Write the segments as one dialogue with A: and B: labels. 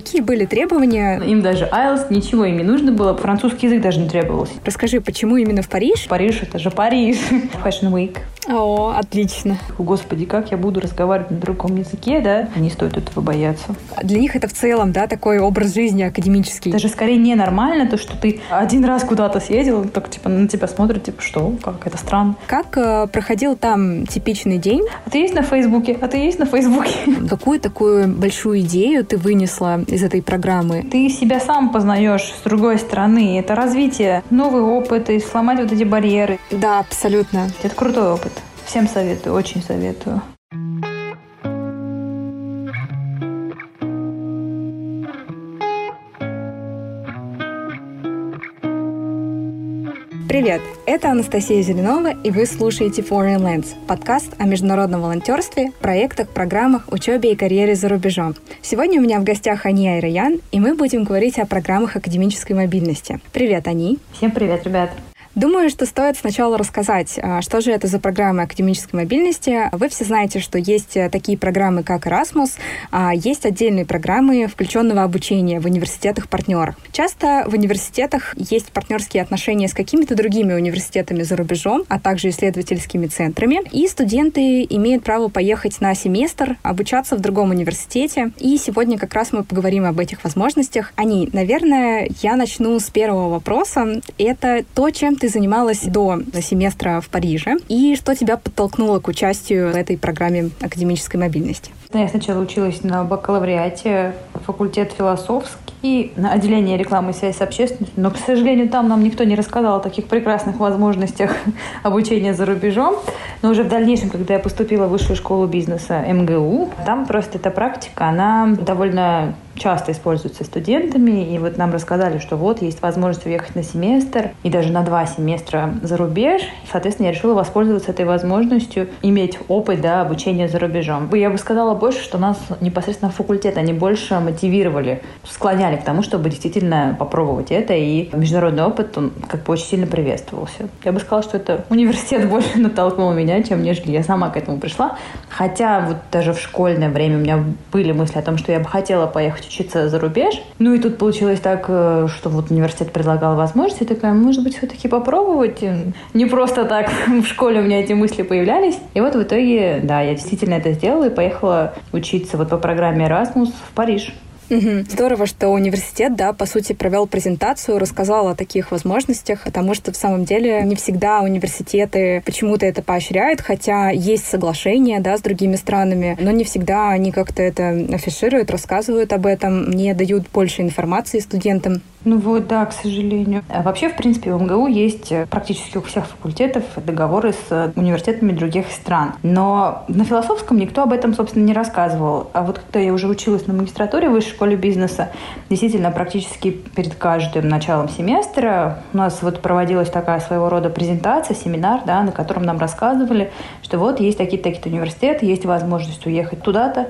A: какие были требования?
B: Им даже IELTS, ничего им не нужно было, французский язык даже не требовался.
A: Расскажи, почему именно в Париж?
B: Париж, это же Париж. Fashion Week.
A: О, отлично.
B: Господи, как я буду разговаривать на другом языке, да? Не стоит этого бояться.
A: Для них это в целом, да, такой образ жизни академический.
B: Это же скорее ненормально, то, что ты один раз куда-то съездил, так типа на тебя смотрят, типа, что, как, это странно.
A: Как э, проходил там типичный день?
B: А ты есть на Фейсбуке? А ты есть на Фейсбуке?
A: Какую такую большую идею ты вынесла из этой программы?
B: Ты себя сам познаешь с другой стороны. Это развитие, новый опыт и сломать вот эти барьеры.
A: Да, абсолютно.
B: Это крутой опыт. Всем советую, очень советую.
A: Привет, это Анастасия Зеленова, и вы слушаете Foreign Lands, подкаст о международном волонтерстве, проектах, программах, учебе и карьере за рубежом. Сегодня у меня в гостях Ани Айраян, и мы будем говорить о программах академической мобильности. Привет, Ани.
B: Всем привет, ребят.
A: Думаю, что стоит сначала рассказать, а, что же это за программы академической мобильности. Вы все знаете, что есть э, такие программы, как Erasmus, а есть отдельные программы включенного обучения в университетах-партнерах. Часто в университетах есть партнерские отношения с какими-то другими университетами за рубежом, а также исследовательскими центрами, и студенты имеют право поехать на семестр, обучаться в другом университете. И сегодня как раз мы поговорим об этих возможностях. Они, наверное, я начну с первого вопроса. Это то, чем ты занималась до семестра в Париже и что тебя подтолкнуло к участию в этой программе академической мобильности?
B: Я сначала училась на бакалавриате, факультет философский, на отделение рекламы и связи с общественностью, но, к сожалению, там нам никто не рассказал о таких прекрасных возможностях обучения за рубежом. Но уже в дальнейшем, когда я поступила в высшую школу бизнеса МГУ, там просто эта практика, она довольно часто используется студентами. И вот нам рассказали, что вот есть возможность уехать на семестр и даже на два семестра за рубеж. Соответственно, я решила воспользоваться этой возможностью, иметь опыт да, обучения за рубежом. Я бы сказала больше, что нас непосредственно факультет, они больше мотивировали, склоняли к тому, чтобы действительно попробовать это. И международный опыт, он как бы очень сильно приветствовался. Я бы сказала, что это университет больше натолкнул меня, чем нежели я сама к этому пришла. Хотя вот даже в школьное время у меня были мысли о том, что я бы хотела поехать учиться за рубеж. Ну и тут получилось так, э, что вот университет предлагал возможности. Я такая, может быть, все-таки попробовать? Не просто так в школе у меня эти мысли появлялись. И вот в итоге, да, я действительно это сделала и поехала учиться вот по программе Erasmus в Париж.
A: Здорово, что университет, да, по сути, провел презентацию, рассказал о таких возможностях, потому что в самом деле не всегда университеты почему-то это поощряют, хотя есть соглашения, да, с другими странами, но не всегда они как-то это афишируют, рассказывают об этом, не дают больше информации студентам.
B: Ну вот, да, к сожалению. А вообще, в принципе, в МГУ есть э, практически у всех факультетов договоры с э, университетами других стран. Но на философском никто об этом, собственно, не рассказывал. А вот когда я уже училась на магистратуре в высшей школе бизнеса, действительно, практически перед каждым началом семестра у нас вот проводилась такая своего рода презентация, семинар, да, на котором нам рассказывали, что вот есть такие-то такие университеты, есть возможность уехать туда-то,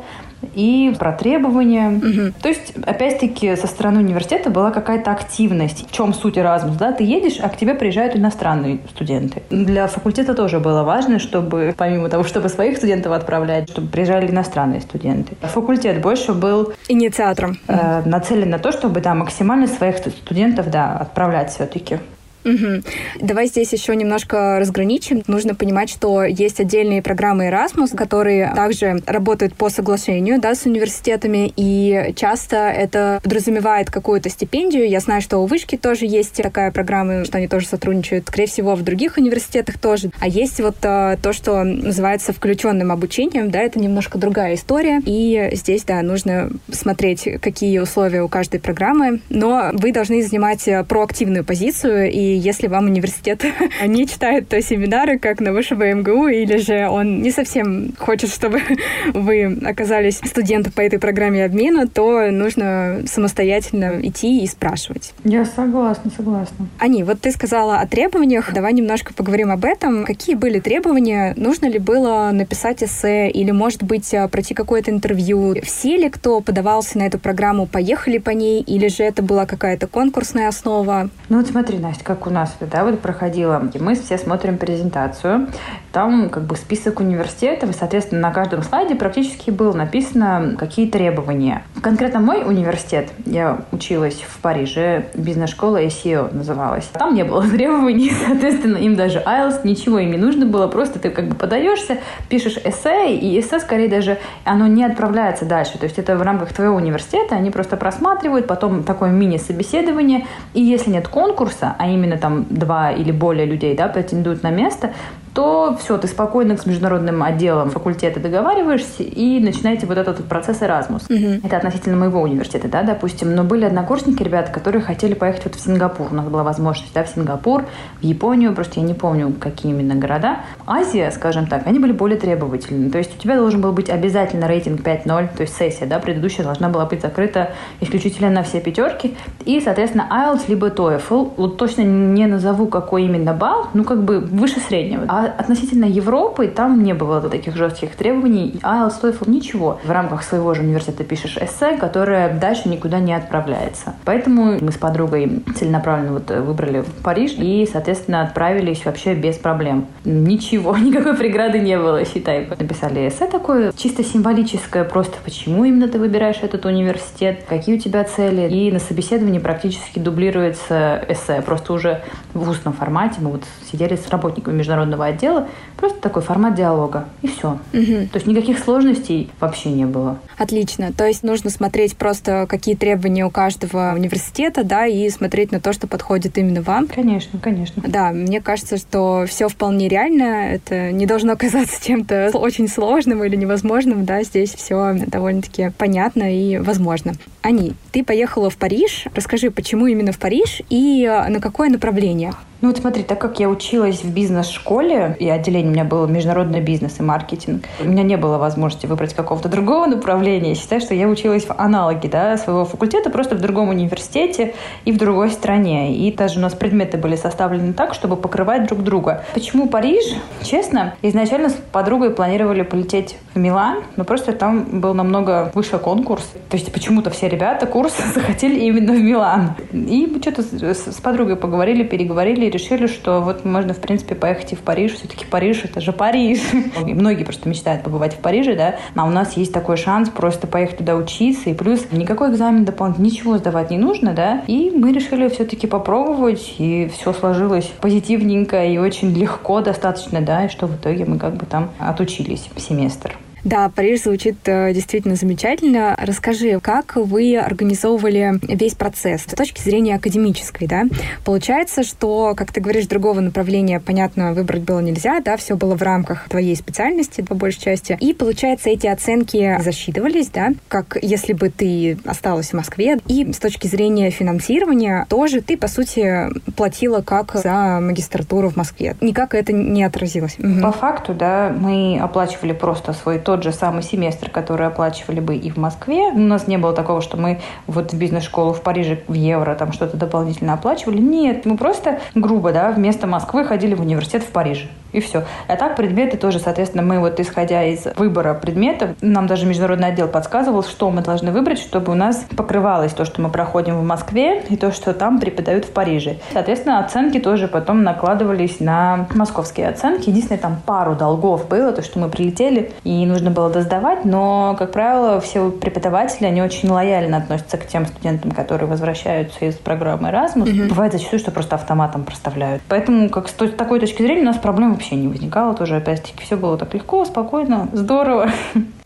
B: и про требования. Угу. То есть, опять-таки, со стороны университета была какая-то активность. В чем суть Erasmus? Да? Ты едешь, а к тебе приезжают иностранные студенты. Для факультета тоже было важно, чтобы, помимо того, чтобы своих студентов отправлять, чтобы приезжали иностранные студенты. Факультет больше был...
A: Инициатором.
B: Э, нацелен на то, чтобы да, максимально своих студентов да, отправлять все-таки.
A: Угу. Давай здесь еще немножко разграничим. Нужно понимать, что есть отдельные программы Erasmus, которые также работают по соглашению да, с университетами, и часто это подразумевает какую-то стипендию. Я знаю, что у Вышки тоже есть такая программа, что они тоже сотрудничают, скорее всего, в других университетах тоже. А есть вот а, то, что называется включенным обучением, да, это немножко другая история, и здесь, да, нужно смотреть, какие условия у каждой программы, но вы должны занимать проактивную позицию и если вам университет не читает то семинары, как на высшего МГУ, или же он не совсем хочет, чтобы вы оказались студентом по этой программе обмена, то нужно самостоятельно идти и спрашивать.
B: Я согласна, согласна.
A: Ани, вот ты сказала о требованиях. Давай немножко поговорим об этом. Какие были требования? Нужно ли было написать эссе или, может быть, пройти какое-то интервью? Все ли, кто подавался на эту программу, поехали по ней, или же это была какая-то конкурсная основа?
B: Ну вот смотри, Настя, как у нас это, да, вот проходило. Мы все смотрим презентацию. там как бы список университетов, и, соответственно, на каждом слайде практически было написано, какие требования. Конкретно мой университет, я училась в Париже, бизнес-школа SEO называлась. Там не было требований, соответственно, им даже IELTS, ничего им не нужно было, просто ты как бы подаешься, пишешь эссе, и эссе скорее даже, оно не отправляется дальше. То есть это в рамках твоего университета, они просто просматривают, потом такое мини-собеседование, и если нет конкурса, а именно там два или более людей да, претендуют на место, то все, ты спокойно с международным отделом факультета договариваешься и начинаете вот этот процесс Erasmus. Угу. Это относительно моего университета, да, допустим. Но были однокурсники, ребята, которые хотели поехать вот в Сингапур. У нас была возможность, да, в Сингапур, в Японию, просто я не помню, какие именно города. Азия, скажем так, они были более требовательны. То есть у тебя должен был быть обязательно рейтинг 5.0, то есть сессия, да, предыдущая должна была быть закрыта исключительно на все пятерки. И, соответственно, IELTS либо TOEFL. Вот точно не назову, какой именно балл, ну, как бы выше среднего. А относительно Европы там не было таких жестких требований. IELTS, TOEFL, ничего. В рамках своего же университета пишешь эссе, которое дальше никуда не отправляется. Поэтому мы с подругой целенаправленно вот выбрали Париж и, соответственно, отправились вообще без проблем. Ничего, никакой преграды не было, считай. Написали эссе такое, чисто символическое, просто почему именно ты выбираешь этот университет, какие у тебя цели. И на собеседовании практически дублируется эссе, просто уже в устном формате. Мы вот сидели с работниками международного отдела просто такой формат диалога, и все. Угу. То есть никаких сложностей вообще не было.
A: Отлично. То есть нужно смотреть просто, какие требования у каждого университета, да, и смотреть на то, что подходит именно вам.
B: Конечно, конечно.
A: Да, мне кажется, что все вполне реально. Это не должно казаться чем-то очень сложным или невозможным, да, здесь все довольно-таки понятно и возможно. Ани, ты поехала в Париж. Расскажи, почему именно в Париж и на какое направление?
B: Ну вот смотри, так как я училась в бизнес-школе, и отделение у меня было международный бизнес и маркетинг, у меня не было возможности выбрать какого-то другого направления. Я считаю, что я училась в аналоге да, своего факультета, просто в другом университете и в другой стране. И даже у нас предметы были составлены так, чтобы покрывать друг друга. Почему Париж? Честно, изначально с подругой планировали полететь в Милан, но просто там был намного выше конкурс. То есть почему-то все ребята курс захотели именно в Милан. И что-то с подругой поговорили, переговорили, решили, что вот можно, в принципе, поехать и в Париж. Все-таки Париж — это же Париж. И многие просто мечтают побывать в Париже, да, а у нас есть такой шанс просто поехать туда учиться, и плюс никакой экзамен дополнительно, ничего сдавать не нужно, да, и мы решили все-таки попробовать, и все сложилось позитивненько и очень легко достаточно, да, и что в итоге мы как бы там отучились семестр.
A: Да, Париж звучит э, действительно замечательно. Расскажи, как вы организовывали весь процесс с точки зрения академической, да? Получается, что, как ты говоришь, другого направления, понятно, выбрать было нельзя, да, все было в рамках твоей специальности, по большей части. И, получается, эти оценки засчитывались, да, как если бы ты осталась в Москве. И с точки зрения финансирования тоже ты, по сути, платила как за магистратуру в Москве. Никак это не отразилось.
B: По факту, да, мы оплачивали просто свой тот же самый семестр, который оплачивали бы и в Москве. У нас не было такого, что мы вот в бизнес-школу в Париже в евро там что-то дополнительно оплачивали. Нет, мы просто грубо, да, вместо Москвы ходили в университет в Париже. И все. А так предметы тоже, соответственно, мы вот исходя из выбора предметов, нам даже международный отдел подсказывал, что мы должны выбрать, чтобы у нас покрывалось то, что мы проходим в Москве, и то, что там преподают в Париже. Соответственно, оценки тоже потом накладывались на московские оценки. Единственное, там пару долгов было, то, что мы прилетели, и нужно было досдавать, но, как правило, все преподаватели, они очень лояльно относятся к тем студентам, которые возвращаются из программы Erasmus. Mm-hmm. Бывает зачастую, что просто автоматом проставляют. Поэтому, как с такой точки зрения, у нас проблем вообще не возникало тоже, опять-таки, все было так легко, спокойно, здорово.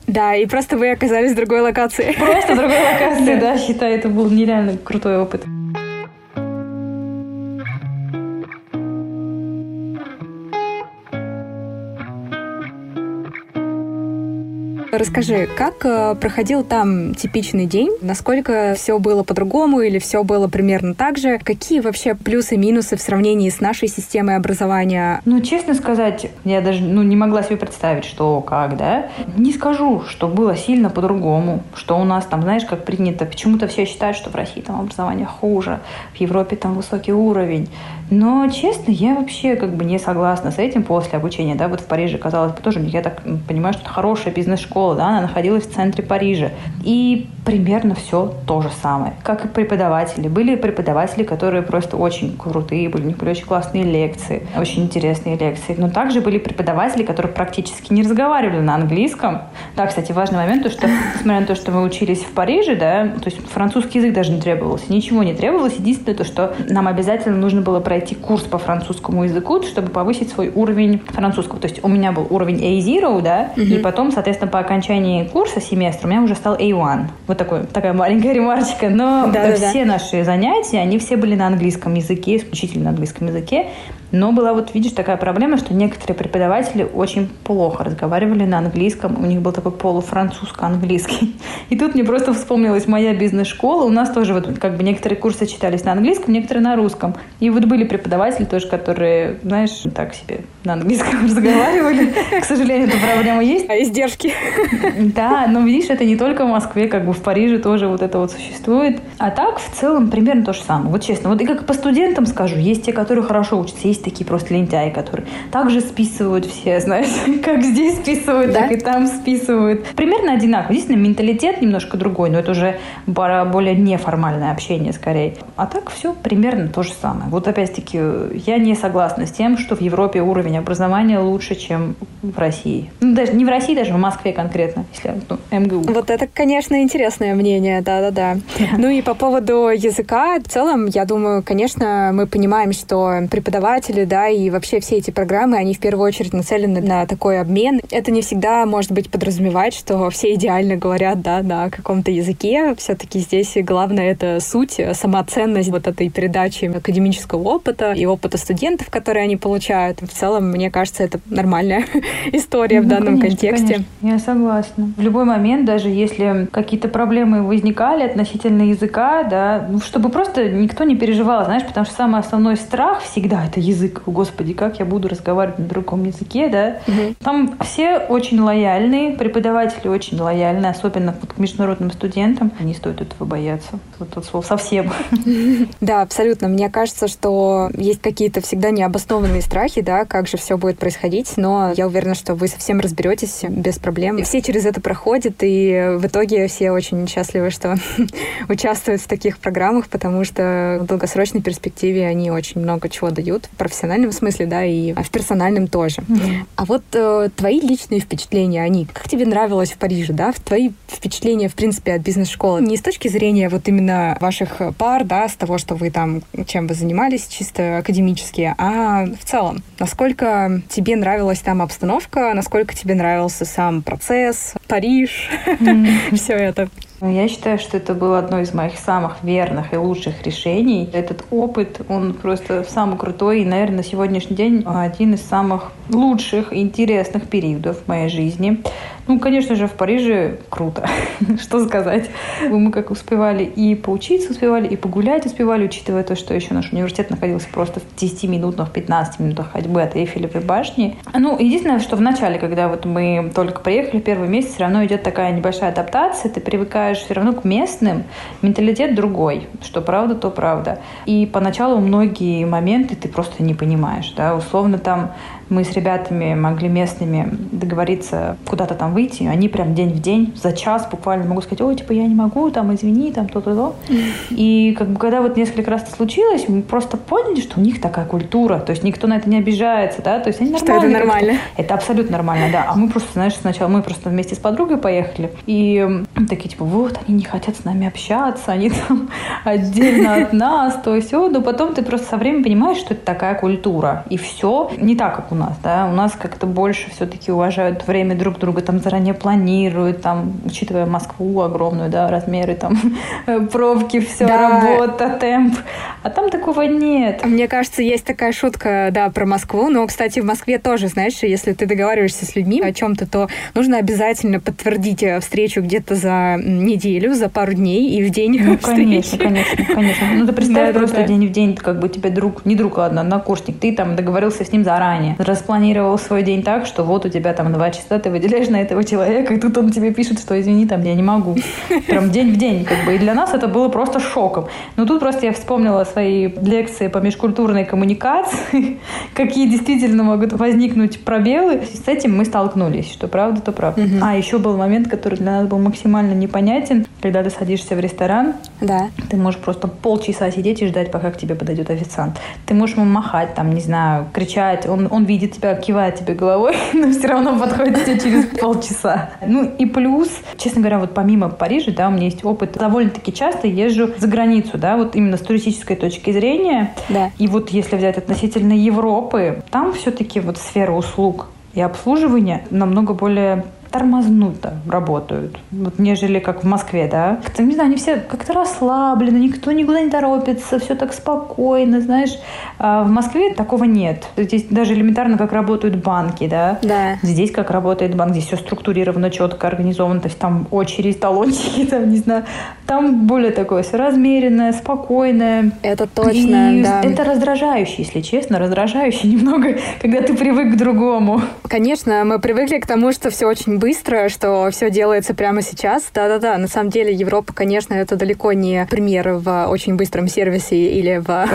A: Да, и просто вы оказались в другой локации.
B: Просто в другой локации, да, считаю, это был нереально крутой опыт.
A: Расскажи, как э, проходил там типичный день? Насколько все было по-другому или все было примерно так же? Какие вообще плюсы и минусы в сравнении с нашей системой образования?
B: Ну, честно сказать, я даже ну, не могла себе представить, что как, да. Не скажу, что было сильно по-другому, что у нас там, знаешь, как принято, почему-то все считают, что в России там образование хуже, в Европе там высокий уровень. Но, честно, я вообще как бы не согласна с этим после обучения, да, вот в Париже, казалось бы, тоже, я так понимаю, что это хорошая бизнес-школа, школа, да, она находилась в центре Парижа. И примерно все то же самое, как и преподаватели. Были преподаватели, которые просто очень крутые, были, у них были очень классные лекции, очень интересные лекции. Но также были преподаватели, которые практически не разговаривали на английском. Да, кстати, важный момент, то, что, несмотря на то, что мы учились в Париже, да, то есть французский язык даже не требовался, ничего не требовалось. Единственное то, что нам обязательно нужно было пройти курс по французскому языку, чтобы повысить свой уровень французского. То есть у меня был уровень A0, да, угу. и потом, соответственно, по окончании курса семестра у меня уже стал A1. Вот такой, такая маленькая ремарочка. Но да, все да. наши занятия, они все были на английском языке, исключительно на английском языке. Но была вот, видишь, такая проблема, что некоторые преподаватели очень плохо разговаривали на английском. У них был такой полуфранцузско-английский. И тут мне просто вспомнилась моя бизнес-школа. У нас тоже вот как бы некоторые курсы читались на английском, некоторые на русском. И вот были преподаватели тоже, которые, знаешь, так себе на английском разговаривали. К сожалению, эта проблема есть.
A: А издержки.
B: Да, но видишь, это не только в Москве, как бы в Париже тоже вот это вот существует. А так, в целом, примерно то же самое. Вот честно, вот и как по студентам скажу, есть те, которые хорошо учатся, есть такие просто лентяи, которые также списывают все, знаешь, как здесь списывают, да? так и там списывают. Примерно одинаково. Единственное, менталитет немножко другой, но это уже более неформальное общение скорее. А так все примерно то же самое. Вот опять-таки, я не согласна с тем, что в Европе уровень образования лучше, чем в России. Ну, даже не в России, даже в Москве конкретно, если ну, МГУ.
A: Вот это, конечно, интересное мнение, да-да-да. Ну и по поводу языка, в целом, я думаю, конечно, мы понимаем, что преподаватели, да, и вообще все эти программы, они в первую очередь нацелены на такой обмен. Это не всегда, может быть, подразумевать, что все идеально говорят, да, на каком-то языке. Все-таки здесь главное это суть, сама ценность вот этой передачи академического опыта и опыта студентов, которые они получают. В целом, мне кажется, это нормальная история ну, в данном
B: конечно,
A: контексте.
B: Конечно. Я согласна. В любой момент, даже если какие-то проблемы возникали относительно языка, да, ну, чтобы просто никто не переживал, знаешь, потому что самый основной страх всегда это язык. Господи, как я буду разговаривать на другом языке, да? Угу. Там все очень лояльные, преподаватели очень лояльные, особенно к международным студентам. Не стоит этого бояться. Вот тут слово совсем.
A: Да, абсолютно. Мне кажется, что есть какие-то всегда необоснованные страхи, да, как же все будет происходить, но я уверена, что вы совсем разберетесь без проблем. Все через это проходят, и в итоге все очень счастливы, что участвуют в таких программах, потому что в долгосрочной перспективе они очень много чего дают в профессиональном смысле, да, и в персональном тоже. Mm-hmm. А вот э, твои личные впечатления, они, как тебе нравилось в Париже, да, твои впечатления, в принципе, от бизнес-школы, не с точки зрения вот именно ваших пар, да, с того, что вы там, чем вы занимались, чисто академически, а в целом, насколько тебе нравилась там обстановка, насколько тебе нравился сам процесс, Париж, mm-hmm. все это?
B: Я считаю, что это было одно из моих самых верных и лучших решений. Этот опыт, он просто самый крутой и, наверное, на сегодняшний день один из самых лучших интересных периодов в моей жизни. Ну, конечно же, в Париже круто. что сказать. Мы как успевали и поучиться успевали, и погулять успевали, учитывая то, что еще наш университет находился просто в 10 минутах, 15 минутах ходьбы от Эйфелевой башни. Ну, единственное, что в начале, когда вот мы только приехали, первый месяц все равно идет такая небольшая адаптация, ты привыкаешь все равно к местным, менталитет другой, что правда, то правда. И поначалу многие моменты ты просто не понимаешь, да, условно там мы с ребятами могли местными договориться куда-то там выйти, они прям день в день, за час буквально могу сказать, ой, типа, я не могу, там, извини, там, то-то-то. И как бы когда вот несколько раз это случилось, мы просто поняли, что у них такая культура, то есть никто на это не обижается, да, то есть они
A: нормально. Что это нормально?
B: Это абсолютно нормально, да. А мы просто, знаешь, сначала мы просто вместе с подругой поехали, и такие, типа, вот, они не хотят с нами общаться, они там отдельно от нас, то есть, но потом ты просто со временем понимаешь, что это такая культура, и все не так, как у нас, да, у нас как-то больше все-таки уважают время друг друга, там заранее планируют, там, учитывая Москву огромную, да, размеры, там, пробки, все, да. работа, темп, а там такого нет.
A: Мне кажется, есть такая шутка, да, про Москву, но, кстати, в Москве тоже, знаешь, если ты договариваешься с людьми о чем-то, то нужно обязательно подтвердить э, встречу где-то за неделю, за пару дней и в день
B: ну, конечно, конечно, конечно. Ну, ты представь да, просто да, да. день в день, как бы тебе друг, не друг, ладно, однокурсник, ты там договорился с ним заранее, распланировал свой день так, что вот у тебя там два часа, ты выделяешь на этого человека, и тут он тебе пишет, что извини, там я не могу. Прям день в день, как бы. И для нас это было просто шоком. Но тут просто я вспомнила свои лекции по межкультурной коммуникации, какие действительно могут возникнуть пробелы. С этим мы столкнулись, что правда, то правда. Угу. А еще был момент, который для нас был максимально непонятен, когда ты садишься в ресторан,
A: да.
B: ты можешь просто полчаса сидеть и ждать, пока к тебе подойдет официант. Ты можешь ему махать, там, не знаю, кричать, он, он видит тебя, кивает тебе головой, но все равно подходит тебе через полчаса. Ну и плюс, честно говоря, вот помимо Парижа, да, у меня есть опыт, довольно-таки часто езжу за границу, да, вот именно с туристической точки зрения.
A: Да.
B: И вот если взять относительно Европы, там все-таки вот сфера услуг и обслуживания намного более тормознуто работают, вот, нежели как в Москве, да. Как-то, не знаю, они все как-то расслаблены, никто никуда не торопится, все так спокойно, знаешь. А в Москве такого нет. Здесь даже элементарно, как работают банки, да.
A: Да.
B: Здесь как работает банк, здесь все структурировано, четко организовано, то есть там очередь, талончики, там, не знаю. Там более такое все размеренное, спокойное.
A: Это точно,
B: И
A: да.
B: это раздражающе, если честно, раздражающе немного, когда ты привык к другому.
A: Конечно, мы привыкли к тому, что все очень быстро, что все делается прямо сейчас. Да-да-да, на самом деле Европа, конечно, это далеко не пример в очень быстром сервисе или в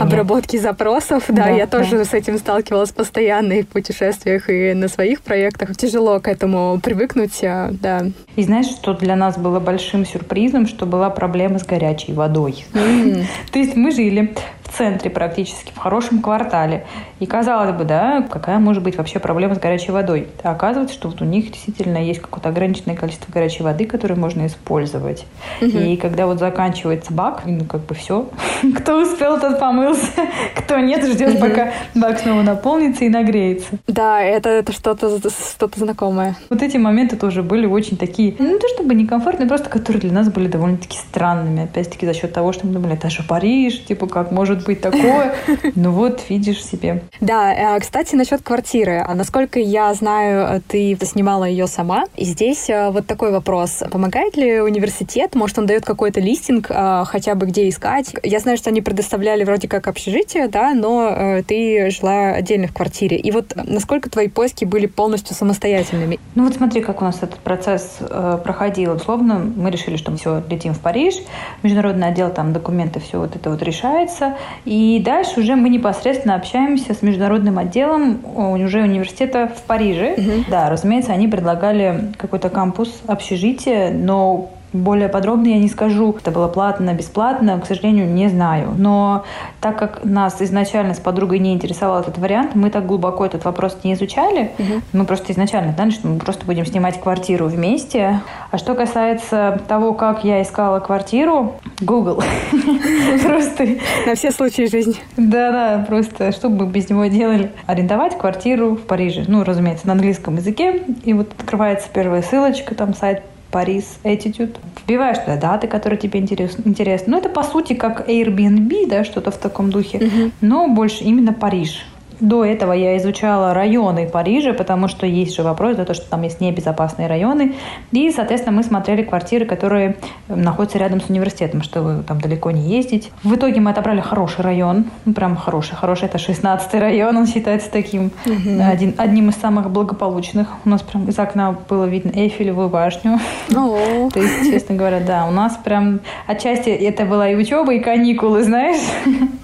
A: обработке запросов. Да,
B: Да,
A: я
B: да.
A: тоже с этим сталкивалась постоянно и в путешествиях, и на своих проектах. Тяжело к этому привыкнуть, а, да.
B: И знаешь, что для нас было большим сюрпризом, что была проблема с горячей водой.
A: М,
B: То есть мы жили в центре практически, в хорошем квартале. И казалось бы, да, какая может быть вообще проблема с горячей водой? А оказывается, что вот у них действительно есть какое-то ограниченное количество горячей воды, которую можно использовать. И когда вот заканчивается бак, ну как бы все. Кто успел, тот помылся. Кто нет, ждет, пока бак снова наполнится и нагреется.
A: Да, это, это что-то что-то знакомое.
B: Вот эти моменты тоже были очень такие, ну, то чтобы некомфортные, просто которые для нас были довольно-таки странными. Опять-таки за счет того, что мы думали, это же Париж, типа, как может быть такое? Ну вот, видишь себе.
A: Да, э, кстати, насчет квартиры. А Насколько я знаю, ты снимала ее сама. И здесь э, вот такой вопрос. Помогает ли университет? Может, он дает какой-то листинг, э, хотя бы где искать? Я знаю, что они предоставляли вроде как общежитие, да, но э, ты жила отдельно в квартире. И вот насколько твои поиски были полностью самостоятельными?
B: Ну вот смотри, как у нас этот процесс э, проходил. Условно, мы решили, что мы все летим в Париж, международный отдел, там документы, все вот это вот решается. И дальше уже мы непосредственно общаемся с международным отделом о, уже университета в Париже. Да, разумеется, они предлагали какой-то кампус, общежитие, но более подробно я не скажу. Это было платно, бесплатно, к сожалению, не знаю. Но так как нас изначально с подругой не интересовал этот вариант, мы так глубоко этот вопрос не изучали. Мы просто изначально знали, что мы просто будем снимать квартиру вместе. А что касается того, как я искала квартиру, Google. Просто
A: На все случаи жизни.
B: да-да, просто что бы без него делали? Арендовать квартиру в Париже. Ну, разумеется, на английском языке. И вот открывается первая ссылочка, там сайт Парис Attitude. Вбиваешь туда даты, которые тебе интерес- интересны. Ну, это по сути как Airbnb, да, что-то в таком духе. Но больше именно Париж. До этого я изучала районы Парижа, потому что есть же вопрос, за то, что там есть небезопасные районы. И, соответственно, мы смотрели квартиры, которые э, находятся рядом с университетом, чтобы там далеко не ездить. В итоге мы отобрали хороший район, ну, прям хороший, хороший. Это 16-й район, он считается таким один, одним из самых благополучных. У нас прям из окна было видно Эйфелевую башню. То есть, честно говоря, да, у нас прям отчасти это была и учеба, и каникулы, знаешь.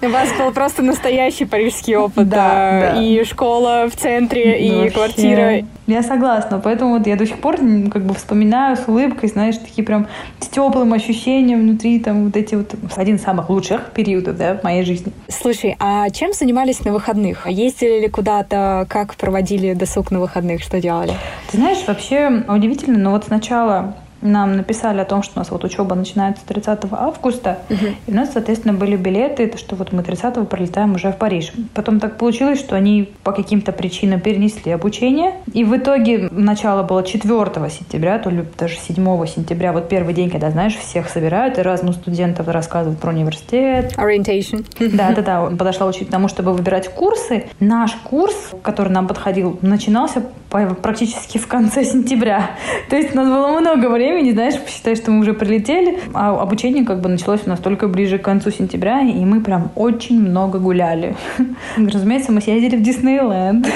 A: у вас был просто настоящий парижский опыт,
B: Да,
A: да. И школа в центре, и
B: Вообще.
A: квартира.
B: Я согласна, поэтому вот я до сих пор как бы вспоминаю с улыбкой, знаешь, такие прям с теплым ощущением внутри, там вот эти вот один из самых лучших периодов, да, в моей жизни.
A: Слушай, а чем занимались на выходных? Ездили ли куда-то? Как проводили досуг на выходных? Что делали?
B: Ты знаешь, вообще удивительно, но вот сначала нам написали о том, что у нас вот учеба начинается 30 августа, и у нас, соответственно, были билеты, то, что вот мы 30 пролетаем уже в Париж. Потом так получилось, что они по каким-то причинам перенесли обучение, и в итоге начало было 4 сентября, то ли даже 7 сентября, вот первый день, когда, знаешь, всех собирают, и разных студентов рассказывают про университет,
A: Orientation.
B: да, да, да. Он подошла учить тому, чтобы выбирать курсы. Наш курс, который нам подходил, начинался практически в конце сентября. То есть у нас было много времени времени, знаешь, посчитай, что мы уже прилетели, а обучение как бы началось у нас только ближе к концу сентября, и мы прям очень много гуляли. Разумеется, мы съездили в Диснейленд.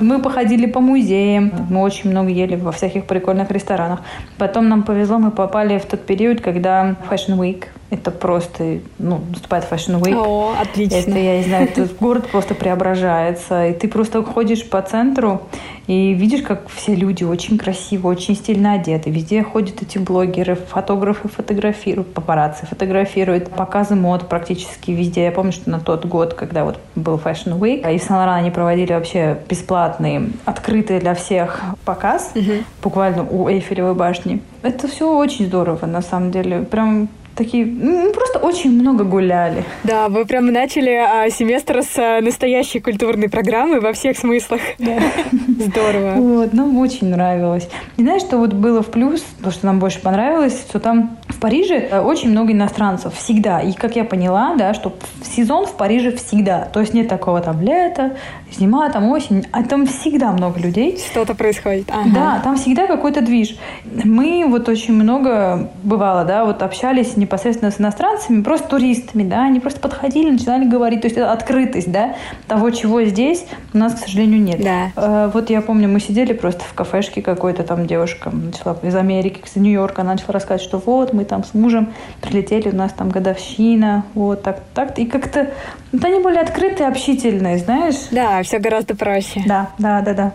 B: Мы походили по музеям, мы очень много ели во всяких прикольных ресторанах. Потом нам повезло, мы попали в тот период, когда Fashion Week это просто, ну, наступает Fashion Week.
A: О, отлично.
B: Это, я не знаю, этот город просто преображается. И ты просто ходишь по центру и видишь, как все люди очень красиво, очень стильно одеты. Везде ходят эти блогеры, фотографы фотографируют, папарацци фотографируют, показы мод практически везде. Я помню, что на тот год, когда вот был Fashion Week, и в Сан они проводили вообще бесплатный, открытый для всех показ, угу. буквально у Эйфелевой башни. Это все очень здорово, на самом деле. Прям такие, ну, просто очень много гуляли.
A: Да, вы прям начали а, семестр с а, настоящей культурной программы во всех смыслах. Да. Здорово.
B: Вот, нам очень нравилось. И знаешь, что вот было в плюс, то, что нам больше понравилось, что там в Париже э, очень много иностранцев всегда. И как я поняла, да, что сезон в Париже всегда. То есть нет такого там лета, зима, там осень, а там всегда много людей.
A: Что-то происходит. Ага.
B: Да, там всегда какой-то движ. Мы вот очень много бывало, да, вот общались не непосредственно с иностранцами, просто туристами, да, они просто подходили, начинали говорить, то есть это открытость, да, того, чего здесь у нас, к сожалению, нет.
A: Да.
B: Э, вот я помню, мы сидели просто в кафешке какой-то, там девушка начала из Америки, из Нью-Йорка, она начала рассказывать, что вот, мы там с мужем прилетели, у нас там годовщина, вот так, так, и как-то, вот они были открытые, общительные, знаешь?
A: Да, все гораздо проще.
B: Да, да, да, да.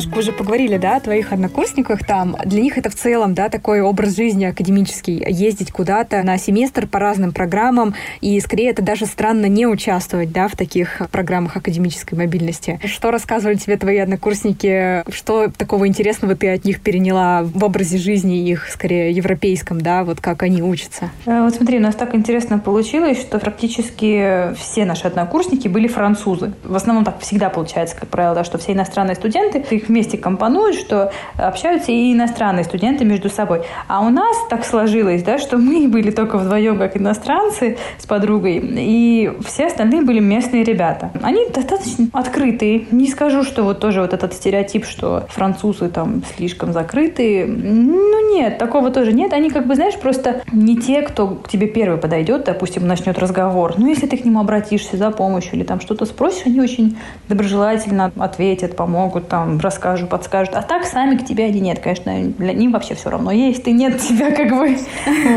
A: Немножко уже поговорили, да, о твоих однокурсниках там. Для них это в целом, да, такой образ жизни академический. Ездить куда-то на семестр по разным программам. И скорее это даже странно не участвовать, да, в таких программах академической мобильности. Что рассказывали тебе твои однокурсники? Что такого интересного ты от них переняла в образе жизни их, скорее, европейском, да, вот как они учатся?
B: Э, вот смотри, у нас так интересно получилось, что практически все наши однокурсники были французы. В основном так всегда получается, как правило, да, что все иностранные студенты их вместе компонуют, что общаются и иностранные студенты между собой. А у нас так сложилось, да, что мы были только вдвоем, как иностранцы с подругой, и все остальные были местные ребята. Они достаточно открытые. Не скажу, что вот тоже вот этот стереотип, что французы там слишком закрытые. Ну нет, такого тоже нет. Они как бы, знаешь, просто не те, кто к тебе первый подойдет, допустим, начнет разговор. Ну, если ты к нему обратишься за помощью или там что-то спросишь, они очень доброжелательно ответят, помогут, там, там расскажут, подскажут. А так сами к тебе они нет, конечно, для них вообще все равно. Есть и нет тебя как бы.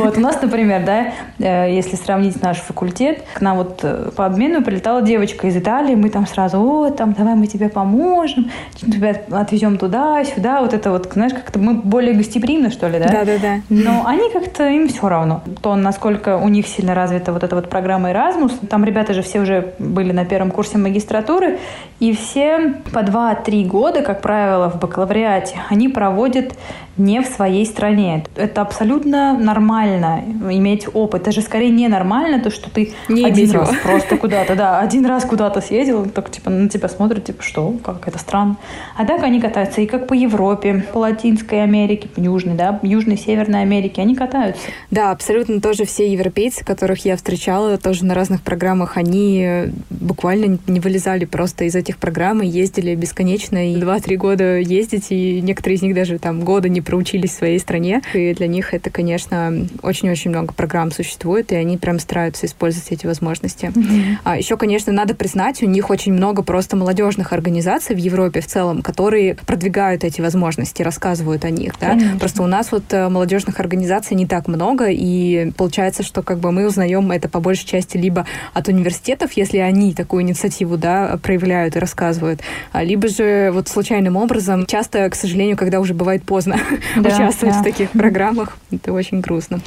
B: Вот. У нас, например, да, э, если сравнить наш факультет, к нам вот э, по обмену прилетала девочка из Италии, мы там сразу, о, там, давай мы тебе поможем, тебя отвезем туда, сюда, вот это вот, знаешь, как-то мы более гостеприимны, что ли, да?
A: Да, да, да.
B: Но они как-то, им все равно. То, насколько у них сильно развита вот эта вот программа Erasmus, там ребята же все уже были на первом курсе магистратуры, и все по 2-3 года как правило, в бакалавриате, они проводят не в своей стране. Это абсолютно нормально иметь опыт. Это же скорее ненормально, то, что ты
A: не
B: один
A: раз
B: его. просто куда-то, да, один раз куда-то съездил, так типа на тебя смотрят, типа, что, как это странно. А так они катаются и как по Европе, по Латинской Америке, по Южной, да, Южной, Северной Америке, они катаются.
A: Да, абсолютно тоже все европейцы, которых я встречала тоже на разных программах, они буквально не вылезали просто из этих программ и ездили бесконечно, и два-три года ездить, и некоторые из них даже там года не проучились в своей стране. И для них это, конечно, очень-очень много программ существует, и они прям стараются использовать эти возможности. Mm-hmm. А еще, конечно, надо признать, у них очень много просто молодежных организаций в Европе в целом, которые продвигают эти возможности, рассказывают о них. Да? Просто у нас вот э, молодежных организаций не так много, и получается, что как бы мы узнаем это по большей части либо от университетов, если они такую инициативу да, проявляют и рассказывают, а либо же вот случайным образом, часто, к сожалению, когда уже бывает поздно, да, участвовать да. в таких программах. Это очень грустно.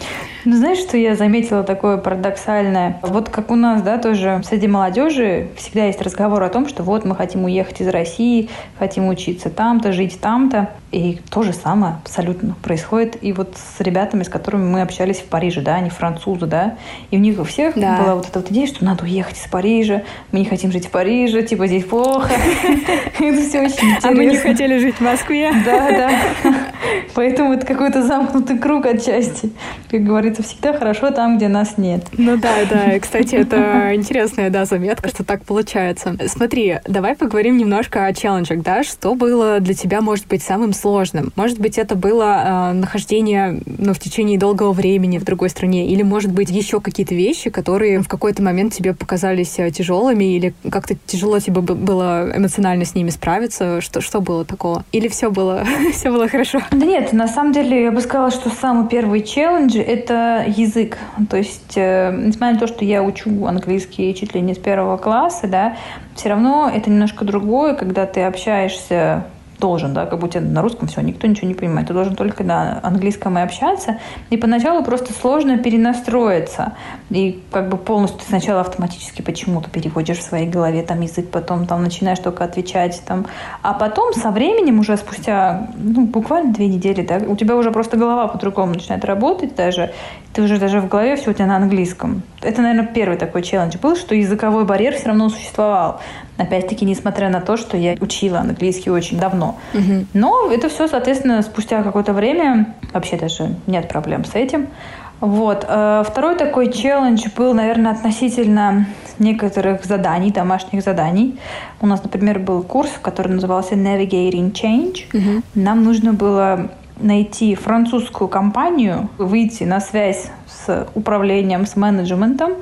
B: Ну, знаешь, что я заметила такое парадоксальное? Вот как у нас, да, тоже среди молодежи всегда есть разговор о том, что вот мы хотим уехать из России, хотим учиться там-то, жить там-то. И то же самое абсолютно происходит и вот с ребятами, с которыми мы общались в Париже, да, они французы, да, и у них у всех да. была вот эта вот идея, что надо уехать из Парижа, мы не хотим жить в Париже, типа здесь плохо. Это все очень интересно.
A: А мы не хотели жить в Москве.
B: Да, да. Поэтому это какой-то замкнутый круг отчасти. Как говорится, всегда хорошо там, где нас нет.
A: Ну да, да. Кстати, это интересная, да, заметка, что так получается. Смотри, давай поговорим немножко о челленджах, да? Что было для тебя, может быть, самым сложным? Может быть, это было э, нахождение ну, в течение долгого времени в другой стране? Или, может быть, еще какие-то вещи, которые в какой-то момент тебе показались э, тяжелыми? Или как-то тяжело тебе было эмоционально с ними справиться? Что, что было такого? Или все было, все было хорошо?
B: Да нет, на самом деле я бы сказала, что самый первый челлендж — это язык. То есть, э, несмотря на то, что я учу английский чуть ли не с первого класса, да, все равно это немножко другое, когда ты общаешься должен, да, как будто на русском все, никто ничего не понимает. Ты должен только на английском и общаться. И поначалу просто сложно перенастроиться. И как бы полностью ты сначала автоматически почему-то переводишь в своей голове там язык, потом там начинаешь только отвечать там. А потом со временем уже спустя ну, буквально две недели, да, у тебя уже просто голова по-другому начинает работать даже. Ты уже даже в голове все у тебя на английском. Это, наверное, первый такой челлендж был, что языковой барьер все равно существовал. Опять-таки, несмотря на то, что я учила английский очень давно. Угу. Но это все, соответственно, спустя какое-то время, вообще даже нет проблем с этим. Вот. Э, второй такой челлендж был, наверное, относительно некоторых заданий, домашних заданий. У нас, например, был курс, который назывался Navigating Change. Угу. Нам нужно было найти французскую компанию, выйти на связь с управлением, с менеджментом,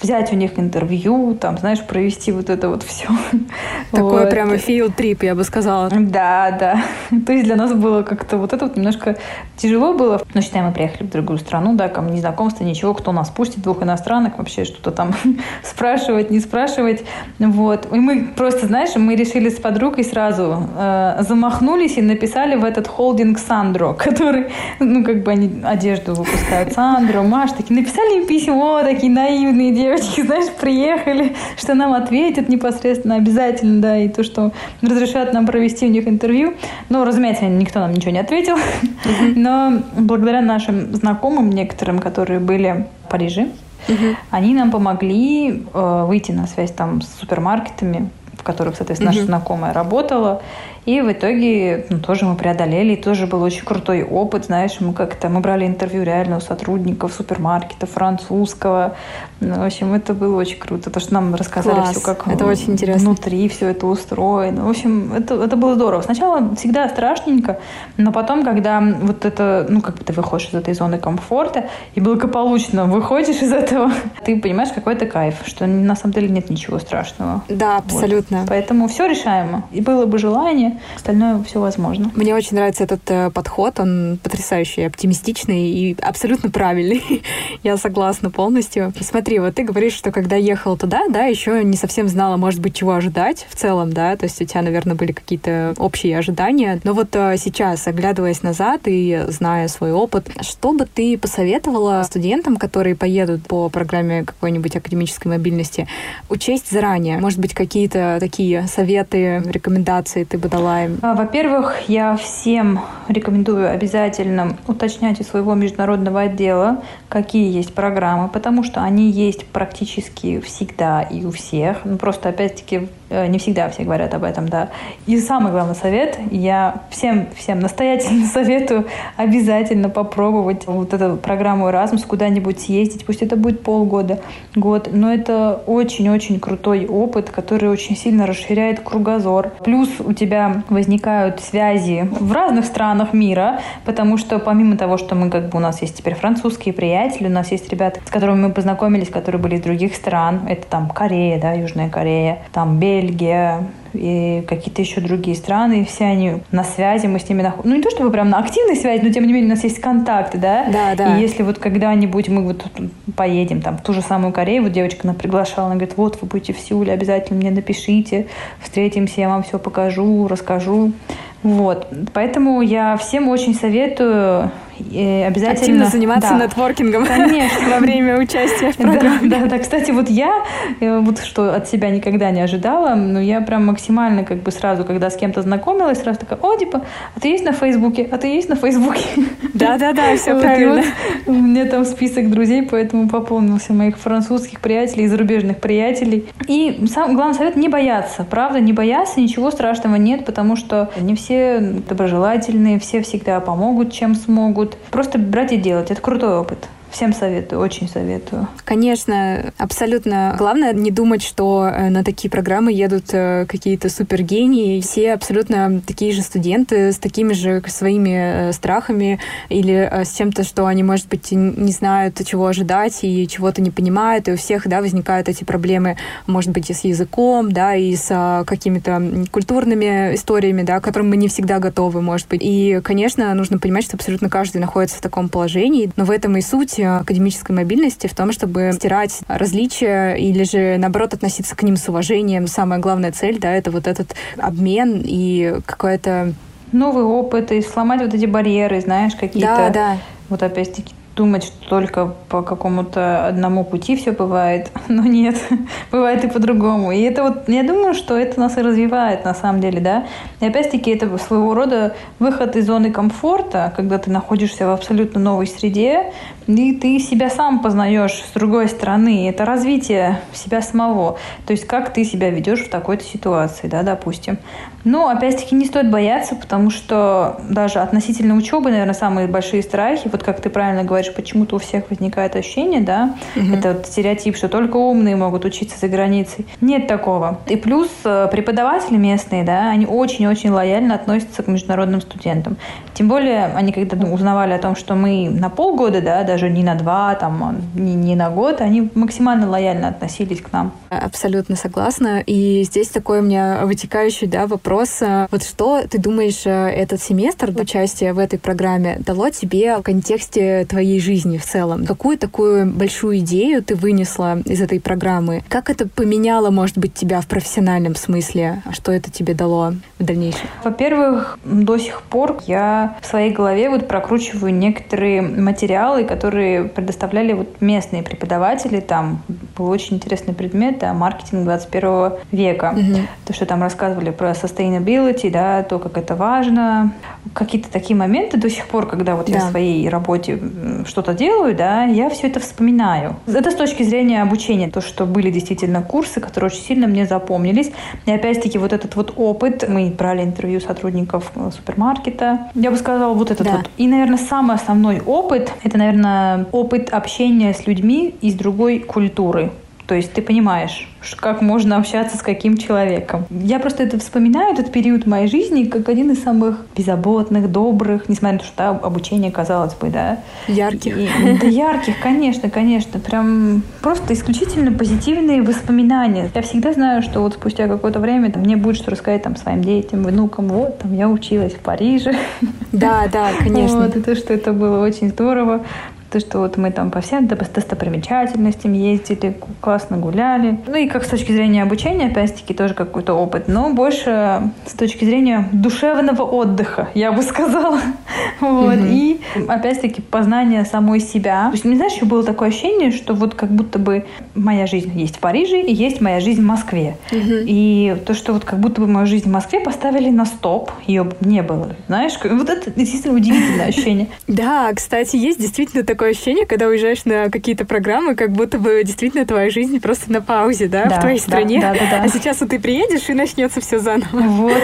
B: взять у них интервью, там, знаешь, провести вот это вот все.
A: Такой вот. прямо field трип, я бы сказала.
B: Да, да. То есть для нас было как-то вот это вот немножко тяжело было. Но считай, мы приехали в другую страну, да, там незнакомство, ничего, кто нас пустит, двух иностранок, вообще что-то там спрашивать, не спрашивать. Вот. И мы просто, знаешь, мы решили с подругой сразу э, замахнулись и написали в этот холдинг Сандро, который, ну, как бы они одежду выпускают. Сандро, Маш, такие написали им письмо, такие наивные девочки, знаешь, приехали, что нам ответят непосредственно обязательно, да, и то, что разрешат нам провести у них интервью. Ну, разумеется, никто нам ничего не ответил, но благодаря нашим знакомым некоторым, которые были в Париже, они нам помогли э, выйти на связь там с супермаркетами, в которых, соответственно, наша знакомая работала. И в итоге ну, тоже мы преодолели, и тоже был очень крутой опыт, знаешь, мы как-то, мы брали интервью реально у сотрудников супермаркета французского, ну, в общем, это было очень круто, то, что нам рассказали
A: Класс.
B: все, как
A: это очень интересно.
B: внутри все это устроено, в общем, это, это было здорово. Сначала всегда страшненько, но потом, когда вот это, ну, как бы ты выходишь из этой зоны комфорта и благополучно выходишь из этого, ты понимаешь, какой это кайф, что на самом деле нет ничего страшного.
A: Да, абсолютно.
B: Вот. Поэтому все решаемо. И было бы желание, остальное все возможно.
A: Мне очень нравится этот э, подход, он потрясающий, оптимистичный и абсолютно правильный. Я согласна полностью. Смотри, вот ты говоришь, что когда ехал туда, да, еще не совсем знала, может быть, чего ожидать в целом, да, то есть у тебя, наверное, были какие-то общие ожидания. Но вот э, сейчас, оглядываясь назад и зная свой опыт, что бы ты посоветовала студентам, которые поедут по программе какой-нибудь академической мобильности, учесть заранее? Может быть, какие-то такие советы, рекомендации ты бы дала Николаем?
B: А, во-первых, я всем рекомендую обязательно уточнять у своего международного отдела, какие есть программы, потому что они есть практически всегда и у всех. Ну, просто, опять-таки, не всегда все говорят об этом, да. И самый главный совет, я всем, всем настоятельно советую обязательно попробовать вот эту программу Erasmus, куда-нибудь съездить, пусть это будет полгода, год, но это очень-очень крутой опыт, который очень сильно расширяет кругозор. Плюс у тебя возникают связи в разных странах мира, потому что помимо того, что мы как бы у нас есть теперь французские приятели, у нас есть ребята, с которыми мы познакомились, которые были из других стран. Это там Корея, да, Южная Корея, там Бельгия, и какие-то еще другие страны, и все они на связи, мы с ними находим. Ну, не то чтобы прям на активной связи, но тем не менее у нас есть контакты, да?
A: Да, да.
B: И если вот когда-нибудь мы вот поедем там в ту же самую Корею, вот девочка она приглашала, она говорит, вот вы будете в Сеуле, обязательно мне напишите, встретимся, я вам все покажу, расскажу. Вот. Поэтому я всем очень советую И обязательно...
A: Активно заниматься да. нетворкингом
B: Конечно.
A: во время участия в программе.
B: Да, да, да. Кстати, вот я, э, вот что от себя никогда не ожидала, но я прям максимально как бы сразу, когда с кем-то знакомилась, сразу такая, о, типа, а ты есть на Фейсбуке? А ты есть на Фейсбуке?
A: Да-да-да, все правильно.
B: У меня там список друзей, поэтому пополнился моих французских приятелей зарубежных приятелей. И сам главный совет не бояться. Правда, не бояться, ничего страшного нет, потому что не все доброжелательные, все всегда помогут, чем смогут. Просто брать и делать. Это крутой опыт. Всем советую, очень советую.
A: Конечно, абсолютно. Главное не думать, что э, на такие программы едут э, какие-то супергении. Все абсолютно такие же студенты с такими же своими э, страхами или с чем-то, что они, может быть, не знают, чего ожидать и чего-то не понимают. И у всех, да, возникают эти проблемы, может быть, и с языком, да, и с какими-то культурными историями, да, к которым мы не всегда готовы, может быть. И, конечно, нужно понимать, что абсолютно каждый находится в таком положении, но в этом и суть академической мобильности в том, чтобы стирать различия или же, наоборот, относиться к ним с уважением. Самая главная цель, да, это вот этот обмен и какое-то
B: новый опыт и сломать вот эти барьеры, знаешь, какие-то.
A: Да, да.
B: Вот опять-таки думать, что только по какому-то одному пути все бывает. Но нет, бывает и по-другому. И это вот, я думаю, что это нас и развивает на самом деле, да. И опять-таки это своего рода выход из зоны комфорта, когда ты находишься в абсолютно новой среде, и ты себя сам познаешь с другой стороны. Это развитие себя самого. То есть как ты себя ведешь в такой-то ситуации, да, допустим. Но, опять-таки, не стоит бояться, потому что даже относительно учебы, наверное, самые большие страхи, вот как ты правильно говоришь, почему-то у всех возникает ощущение, да, угу. это вот стереотип, что только умные могут учиться за границей. Нет такого. И плюс э, преподаватели местные, да, они очень-очень лояльно относятся к международным студентам. Тем более, они когда ну, узнавали о том, что мы на полгода, да, даже не на два, там, не, не на год, они максимально лояльно относились к нам.
A: Абсолютно согласна. И здесь такой у меня вытекающий, да, вопрос вот что ты думаешь, э, этот семестр участия в этой программе дало тебе в контексте твоей жизни в целом? Какую такую большую идею ты вынесла из этой программы? Как это поменяло, может быть, тебя в профессиональном смысле? А что это тебе дало в дальнейшем?
B: Во-первых, до сих пор я в своей голове вот прокручиваю некоторые материалы, которые предоставляли вот местные преподаватели. Там был очень интересный предмет, да, маркетинг 21 века. Угу. То, что там рассказывали про sustainability, да, то, как это важно. Какие-то такие моменты до сих пор, когда вот да. я в своей работе что-то делаю, да, я все это вспоминаю. Это с точки зрения обучения, то, что были действительно курсы, которые очень сильно мне запомнились. И опять-таки вот этот вот опыт, мы брали интервью сотрудников э, супермаркета, я бы сказала, вот этот да. вот. И, наверное, самый основной опыт, это, наверное, опыт общения с людьми из другой культуры. То есть ты понимаешь, как можно общаться с каким человеком. Я просто это вспоминаю, этот период моей жизни, как один из самых беззаботных, добрых, несмотря на то, что обучение, казалось бы, да.
A: Ярких. И,
B: да, ярких, конечно, конечно. Прям просто исключительно позитивные воспоминания. Я всегда знаю, что вот спустя какое-то время там, мне будет что рассказать там своим детям, внукам. Вот, там я училась в Париже.
A: Да, да, конечно.
B: Вот, и то, что это было очень здорово. То, что вот мы там по всем достопримечательностям ездили, классно гуляли. Ну и как с точки зрения обучения, опять-таки, тоже какой-то опыт, но больше с точки зрения душевного отдыха, я бы сказала. Вот. И опять-таки познание самой себя. То есть, не знаешь, было такое ощущение, что вот как будто бы моя жизнь есть в Париже и есть моя жизнь в Москве. И то, что вот как будто бы мою жизнь в Москве поставили на стоп, ее не было. Знаешь, вот это действительно удивительное ощущение.
A: Да, кстати, есть действительно такое такое ощущение, когда уезжаешь на какие-то программы, как будто бы действительно твоя жизнь просто на паузе, да, да в твоей стране. Да, да, да. А сейчас вот ты приедешь и начнется все заново.
B: Вот.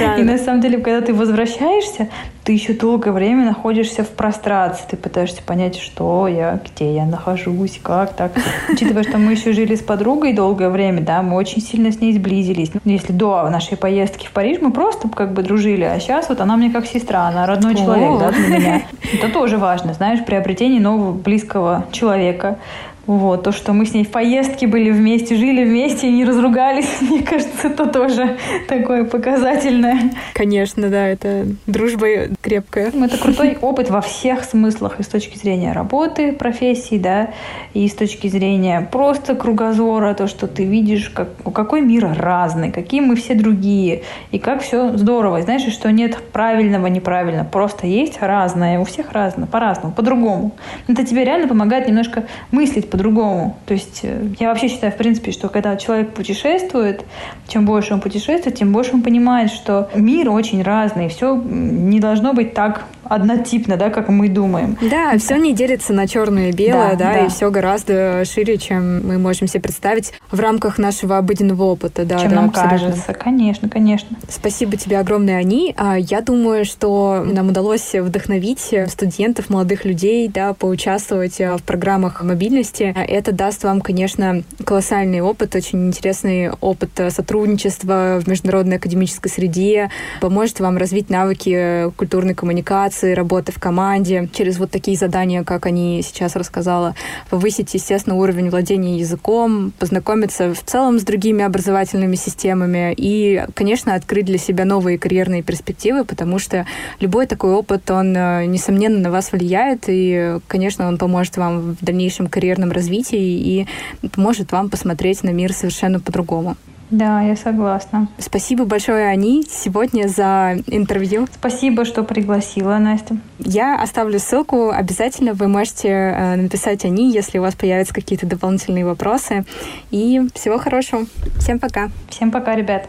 B: Да. И на самом деле, когда ты возвращаешься, ты еще долгое время находишься в прострации. Ты пытаешься понять, что я, где я нахожусь, как так. Учитывая, что мы еще жили с подругой долгое время, да, мы очень сильно с ней сблизились. Если до нашей поездки в Париж мы просто как бы дружили, а сейчас вот она мне как сестра, она родной человек, да, для меня. Это тоже важно, знаешь, приобретение нового близкого человека. Вот, то, что мы с ней в поездке были вместе, жили вместе и не разругались, мне кажется, это тоже такое показательное.
A: Конечно, да, это дружба крепкая.
B: Это крутой опыт во всех смыслах, и с точки зрения работы, профессии, да, и с точки зрения просто кругозора, то, что ты видишь, как, какой мир разный, какие мы все другие, и как все здорово. И знаешь, что нет правильного, неправильно, просто есть разное, у всех разное, по-разному, по-другому. Это тебе реально помогает немножко мыслить по-другому. То есть э, я вообще считаю, в принципе, что когда человек путешествует, чем больше он путешествует, тем больше он понимает, что мир очень разный, все не должно быть так однотипно, да, как мы думаем.
A: Да, все не делится на черное и белое, да, да, да, и все гораздо шире, чем мы можем себе представить в рамках нашего обыденного опыта, да.
B: Чем
A: да,
B: нам абсолютно. кажется, конечно, конечно.
A: Спасибо тебе огромное, Ани. А я думаю, что нам удалось вдохновить студентов, молодых людей, да, поучаствовать в программах мобильности. Это даст вам, конечно, колоссальный опыт, очень интересный опыт сотрудничества в международной академической среде, поможет вам развить навыки культурной коммуникации, коммуникации, работы в команде, через вот такие задания, как они сейчас рассказала, повысить, естественно, уровень владения языком, познакомиться в целом с другими образовательными системами и, конечно, открыть для себя новые карьерные перспективы, потому что любой такой опыт, он, э, несомненно, на вас влияет, и, конечно, он поможет вам в дальнейшем карьерном развитии и поможет вам посмотреть на мир совершенно по-другому.
B: Да, я согласна.
A: Спасибо большое, Ани, сегодня за интервью.
B: Спасибо, что пригласила, Настя.
A: Я оставлю ссылку. Обязательно вы можете э, написать Ани, если у вас появятся какие-то дополнительные вопросы. И всего хорошего. Всем пока.
B: Всем пока, ребят.